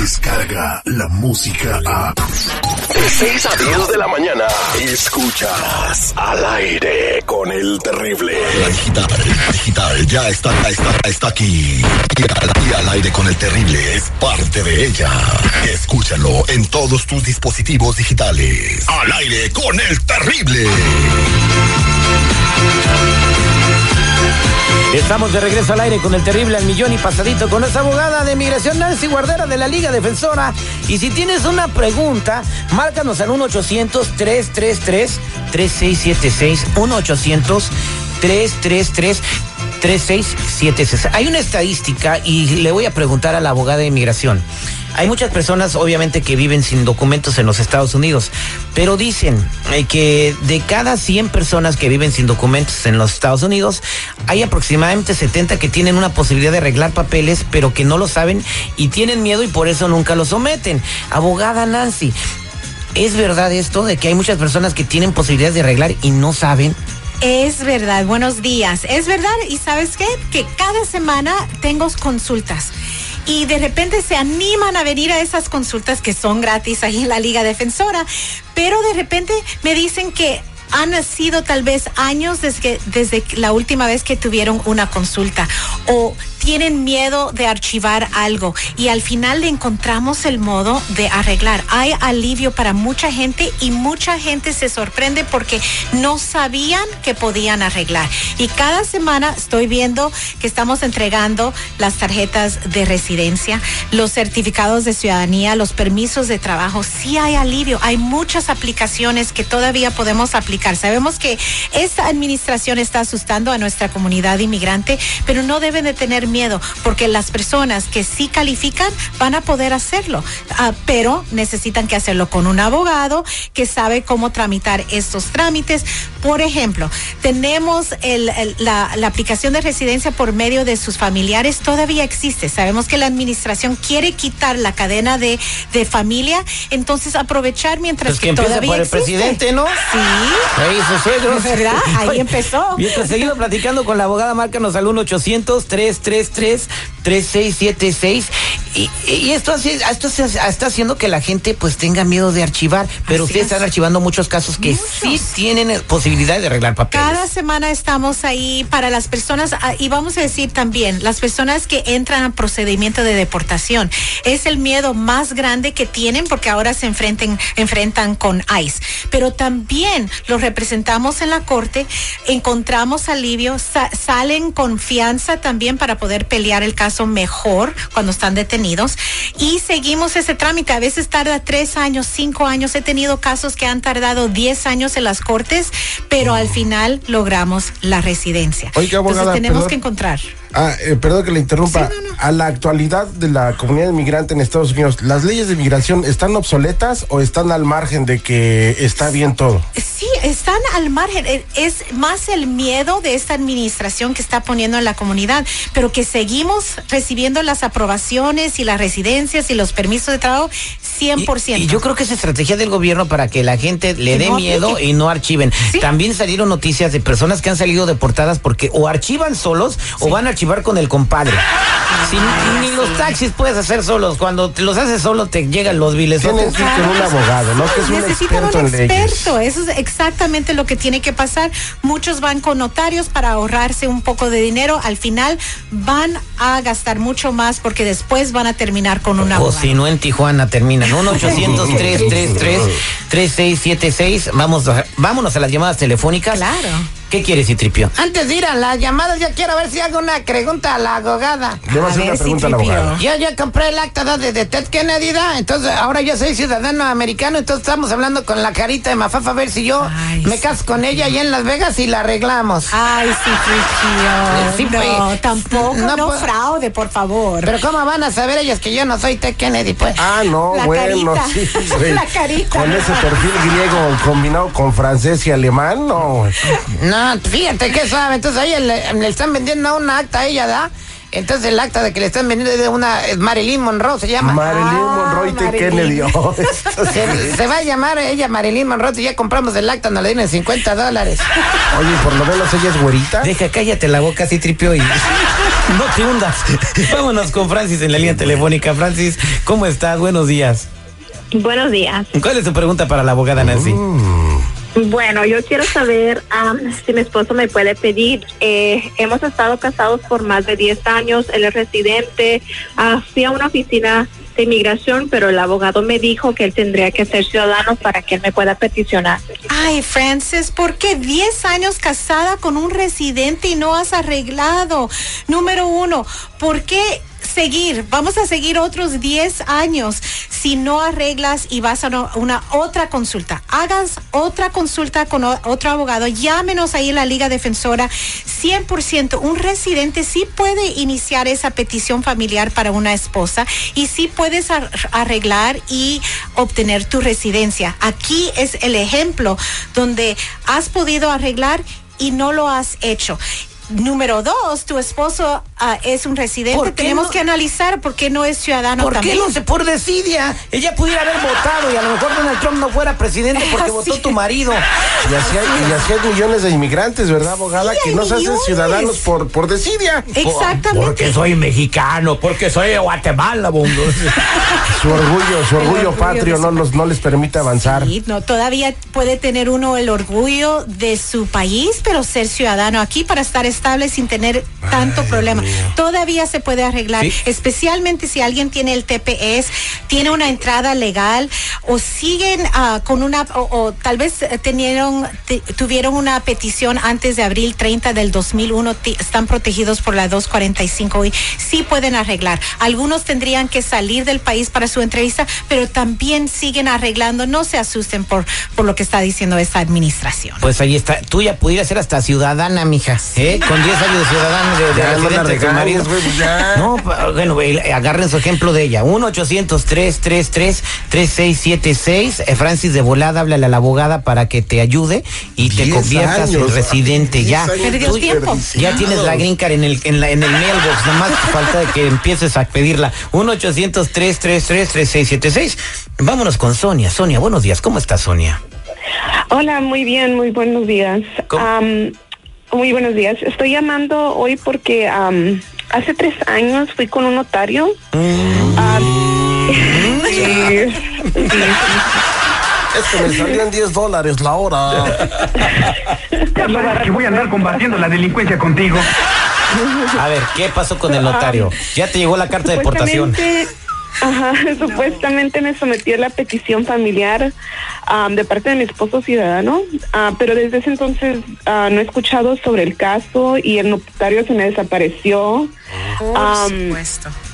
llega la música a... De 6 a 10 de la mañana, escuchas al aire con el terrible. La digital, la digital, ya está, está, está aquí. Y al, y al aire con el terrible es parte de ella. Escúchalo en todos tus dispositivos digitales. Al aire con el terrible. Estamos de regreso al aire con el terrible al millón y pasadito con nuestra abogada de migración Nancy Guardera de la Liga Defensora. Y si tienes una pregunta, márcanos al 1-800-333-3676. 1-800-333-3676. Hay una estadística y le voy a preguntar a la abogada de inmigración. Hay muchas personas, obviamente, que viven sin documentos en los Estados Unidos, pero dicen eh, que de cada 100 personas que viven sin documentos en los Estados Unidos, hay aproximadamente 70 que tienen una posibilidad de arreglar papeles, pero que no lo saben y tienen miedo y por eso nunca lo someten. Abogada Nancy, ¿es verdad esto de que hay muchas personas que tienen posibilidades de arreglar y no saben? Es verdad, buenos días. Es verdad, y sabes qué? Que cada semana tengo consultas y de repente se animan a venir a esas consultas que son gratis ahí en la Liga Defensora, pero de repente me dicen que han sido tal vez años desde, desde la última vez que tuvieron una consulta o tienen miedo de archivar algo y al final le encontramos el modo de arreglar. Hay alivio para mucha gente y mucha gente se sorprende porque no sabían que podían arreglar. Y cada semana estoy viendo que estamos entregando las tarjetas de residencia, los certificados de ciudadanía, los permisos de trabajo. Sí hay alivio, hay muchas aplicaciones que todavía podemos aplicar. Sabemos que esta administración está asustando a nuestra comunidad inmigrante, pero no deben de tener miedo, porque las personas que sí califican van a poder hacerlo, uh, pero necesitan que hacerlo con un abogado que sabe cómo tramitar estos trámites. Por ejemplo, tenemos el, el, la, la, aplicación de residencia por medio de sus familiares, todavía existe. Sabemos que la administración quiere quitar la cadena de, de familia, entonces aprovechar mientras pues que, que todavía por el existe. presidente, ¿no? Sí. Ahí sus suegros. ¿Verdad? Ahí empezó. Mientras seguido platicando con la abogada, márcanos al 1 800 333 3676 y, y esto, hace, esto está haciendo que la gente pues tenga miedo de archivar, pero Así ustedes es. están archivando muchos casos que Muchos. sí tienen posibilidad de arreglar papeles. Cada semana estamos ahí para las personas, ah, y vamos a decir también, las personas que entran a procedimiento de deportación. Es el miedo más grande que tienen porque ahora se enfrenten, enfrentan con ICE. Pero también los representamos en la corte, encontramos alivio, sa salen confianza también para poder pelear el caso mejor cuando están detenidos y seguimos ese trámite. A veces tarda tres años, cinco años. He tenido casos que han tardado diez años en las cortes, pero al final logramos la residencia. Oiga, abogada, Entonces tenemos perdón. que encontrar. Ah, eh, perdón que le interrumpa. Sí, no, no. A la actualidad de la comunidad inmigrante en Estados Unidos, ¿las leyes de inmigración están obsoletas o están al margen de que está bien todo? Sí, están al margen. Eh, Es más el miedo de esta administración que está poniendo en la comunidad, pero que seguimos recibiendo las aprobaciones y las residencias y los permisos de trabajo 100%. Y, y yo creo que es estrategia del gobierno para que la gente le dé no miedo y no archiven. Sí. También salieron noticias de personas que han salido deportadas porque o archivan solos o van a archivar con el compadre. Si ni, ni los taxis puedes hacer solos. Cuando te los haces solo te llegan los viles. Tienen que ir con un abogado, ¿no? Que es un Necesitan experto un en leyes. experto, eso es exactamente lo que tiene que pasar. Muchos van con notarios para ahorrarse un poco de dinero. Al final van a gastar mucho más porque después van a terminar con un O abogado. si no en Tijuana terminan. 1 800 333 3676 Vamos, a- vámonos a las llamadas telefónicas. Claro. ¿Qué quieres, Citripio? Antes de ir a las llamadas, ya quiero ver si hago una pregunta a la abogada. Le voy a hacer una pregunta a la Citripio. abogada. Yo ya compré el acta de, de Ted Kennedy, ¿da? entonces ahora yo soy ciudadano americano, entonces estamos hablando con la carita de Mafafa a ver si yo Ay, me sí. caso con ella allá en Las Vegas y la arreglamos. Ay, sí, Sí, sí, No, pues, tampoco, no no, fraude, por favor. Pero ¿cómo van a saber ellas que yo no soy Ted Kennedy, pues? Ah, no, La bueno, carita. sí. La carita. Con ese perfil griego combinado con francés y alemán, no. güey. No, fíjate que sabe, entonces a ella le, le están vendiendo una acta a ella, ¿da? Entonces el acta de que le están vendiendo es de una es Marilyn Monroe, se llama. Marilyn Ah, Monroe y Marilyn. Kennedy. oh, se, se va a llamar ella Marilyn Monroe, y ya compramos el acta, nos le dieron 50 dólares. Oye, por lo menos ella es güerita. Deja, cállate la boca, así tripio y... No te hundas. Vámonos con Francis en la línea telefónica. Francis, ¿cómo estás? Buenos días. Buenos días. ¿Cuál es tu pregunta para la abogada Nancy? Bueno, yo quiero saber am, si mi esposo me puede pedir. Eh, hemos estado casados por más de 10 años, él es residente. Ah, fui a una oficina de inmigración, pero el abogado me dijo que él tendría que ser ciudadano para que él me pueda peticionar. Ay, Francis, ¿por qué 10 años casada con un residente y no has arreglado? Número uno, ¿por qué seguir? Vamos a seguir otros 10 años si no arreglas y vas a una, otra consulta. Hagas otra consulta con otro abogado. Llámenos ahí en la Liga Defensora. 100%, un residente sí puede iniciar esa petición familiar para una esposa y sí puedes ar- arreglar y obtener tu residencia. Aquí es el ejemplo donde has podido arreglar y no lo has hecho. Número dos, tu esposo ah, es un residente. ¿Por qué Tenemos no- que analizar por qué no es ciudadano ¿Por qué también. no se por desidia? Ella pudiera haber votado y a lo mejor Trump no fuera presidente porque Así votó tu marido. Y así, hay, y así hay millones de inmigrantes, ¿verdad, abogada? Sí, que no se hacen ciudadanos por, por desidia. Exactamente. Porque soy mexicano, porque soy de Guatemala, bongo. Su orgullo, su orgullo orgullo patrio no, no les permite avanzar. Sí, no, todavía puede tener uno el orgullo de su país, pero ser ciudadano aquí para estar estable sin tener tanto problema. Todavía se puede arreglar, Sí. especialmente si alguien tiene el TPS, tiene una entrada legal o siguen ah, con una, o, o tal vez eh, tenieron, te- tuvieron una petición antes de abril 30 del 2001, ti- están protegidos por la 245 y sí pueden arreglar. Algunos tendrían que salir del país para su entrevista, pero también siguen arreglando. No se asusten por, por lo que está diciendo esta administración. Pues ahí está. Tú ya pudieras ser hasta ciudadana, mija. ¿eh? Con 10 años de ciudadana de, de Ya, de marido. pues ya. No, bueno, agarren su ejemplo de ella. 1-800-333-3676. Eh, Francis de volada, háblale a la abogada para que te ayude y te 10 conviertas en residente 10 ya. Tú tiempo. Ya tienes la green card en el, en la, en el mailbox, nomás te falta de que empieces a pedirla. 1-800-333-3676. Vámonos con Sonia. Sonia, buenos días. ¿Cómo estás, Sonia? Hola, muy bien, muy buenos días. Muy buenos días. Estoy llamando hoy porque hace tres años fui con un notario. Am, y- sí, sí. Es que me salían 10 dólares la hora. Ya sabes que voy a andar combatiendo la delincuencia contigo. A ver, ¿qué pasó con el notario? Ya te llegó la carta de deportación. Supuestamente, Ajá, supuestamente me sometió a la petición familiar am, de parte de mi esposo ciudadano, ah, pero desde ese entonces ah, no he escuchado sobre el caso y el notario se me desapareció. Am,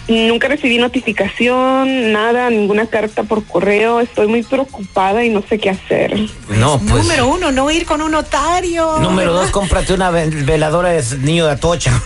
Nunca recibí notificación, nada, ninguna carta por correo. Estoy muy preocupada y no sé qué hacer. No, pues. Número uno, no ir con un notario. Número dos, cómprate una ve- veladora de niño de atocha.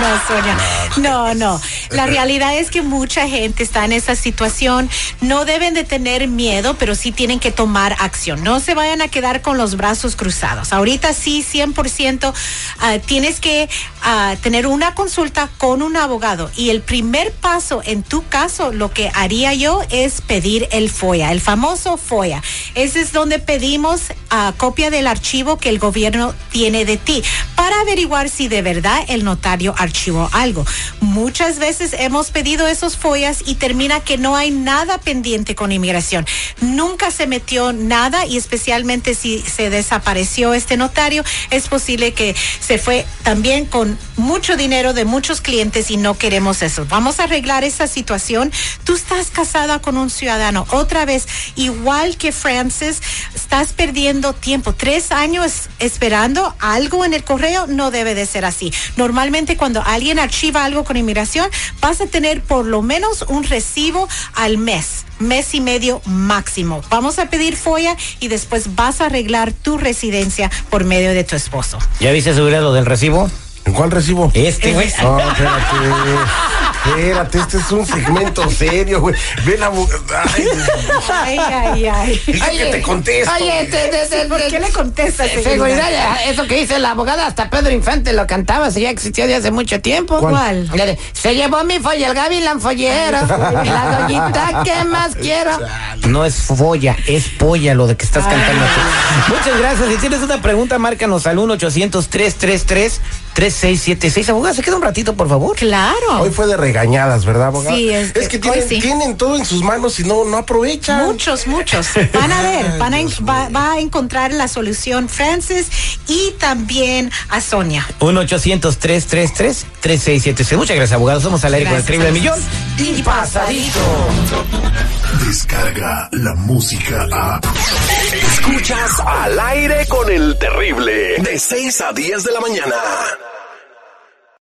No, Sonia. No, no. La realidad es que mucha gente está en esa situación. No deben de tener miedo, pero sí tienen que tomar acción. No se vayan a quedar con los brazos cruzados. Ahorita sí, 100%, ah, tienes que ah, tener una consulta con un abogado. Y el primer paso en tu caso, lo que haría yo es pedir el FOIA, el famoso FOIA. Ese es donde pedimos ah, copia del archivo que el gobierno tiene de ti para averiguar si de verdad el notario archivó algo. Muchas veces hemos pedido esos follas y termina que no hay nada pendiente con inmigración. Nunca se metió nada y especialmente si se desapareció este notario, es posible que se fue también con mucho dinero de muchos clientes y no queremos eso. Vamos a arreglar esa situación. Tú estás casada con un ciudadano. Otra vez, igual que Francis, estás perdiendo tiempo. Tres años esperando algo en el correo no debe de ser así. Normalmente cuando alguien archiva algo con inmigración, vas a tener por lo menos un recibo al mes. Mes y medio máximo. Vamos a pedir FOIA y después vas a arreglar tu residencia por medio de tu esposo. ¿Ya viste subir lo del recibo? ¿En cuál recibo? Este, güey. No, espérate. Espérate, este es un segmento serio, güey. Ve la. Ay, Ay, ay, ay. dice que te contesto. Oye, te- te- te- ¿Por qué le contestas? Seguridad, eso que dice la abogada, hasta Pedro Infante lo cantaba, si ya existía de hace mucho tiempo. ¿Cuál? Se llevó mi folla, el gavilán follero, la doñita que más quiero. No es folla, es polla lo de que estás cantando tú. Muchas gracias. Si tienes una pregunta, márcanos al 3676. Abogada, ¿se queda un ratito, por favor? Claro. Hoy fue de regañadas, ¿verdad, abogado? Sí, es que que tienen, sí. tienen todo en sus manos y no, no aprovechan. Muchos, muchos. Van a ver, van a, va, va a encontrar la solución Francis y también a Sonia. 1-800-333-3676. Muchas gracias, abogado. Somos al aire con el Gracias, terrible millón. gracias. Y pasadito. Descarga la música a. Escuchas al aire con el terrible. De 6 a 10 de la mañana.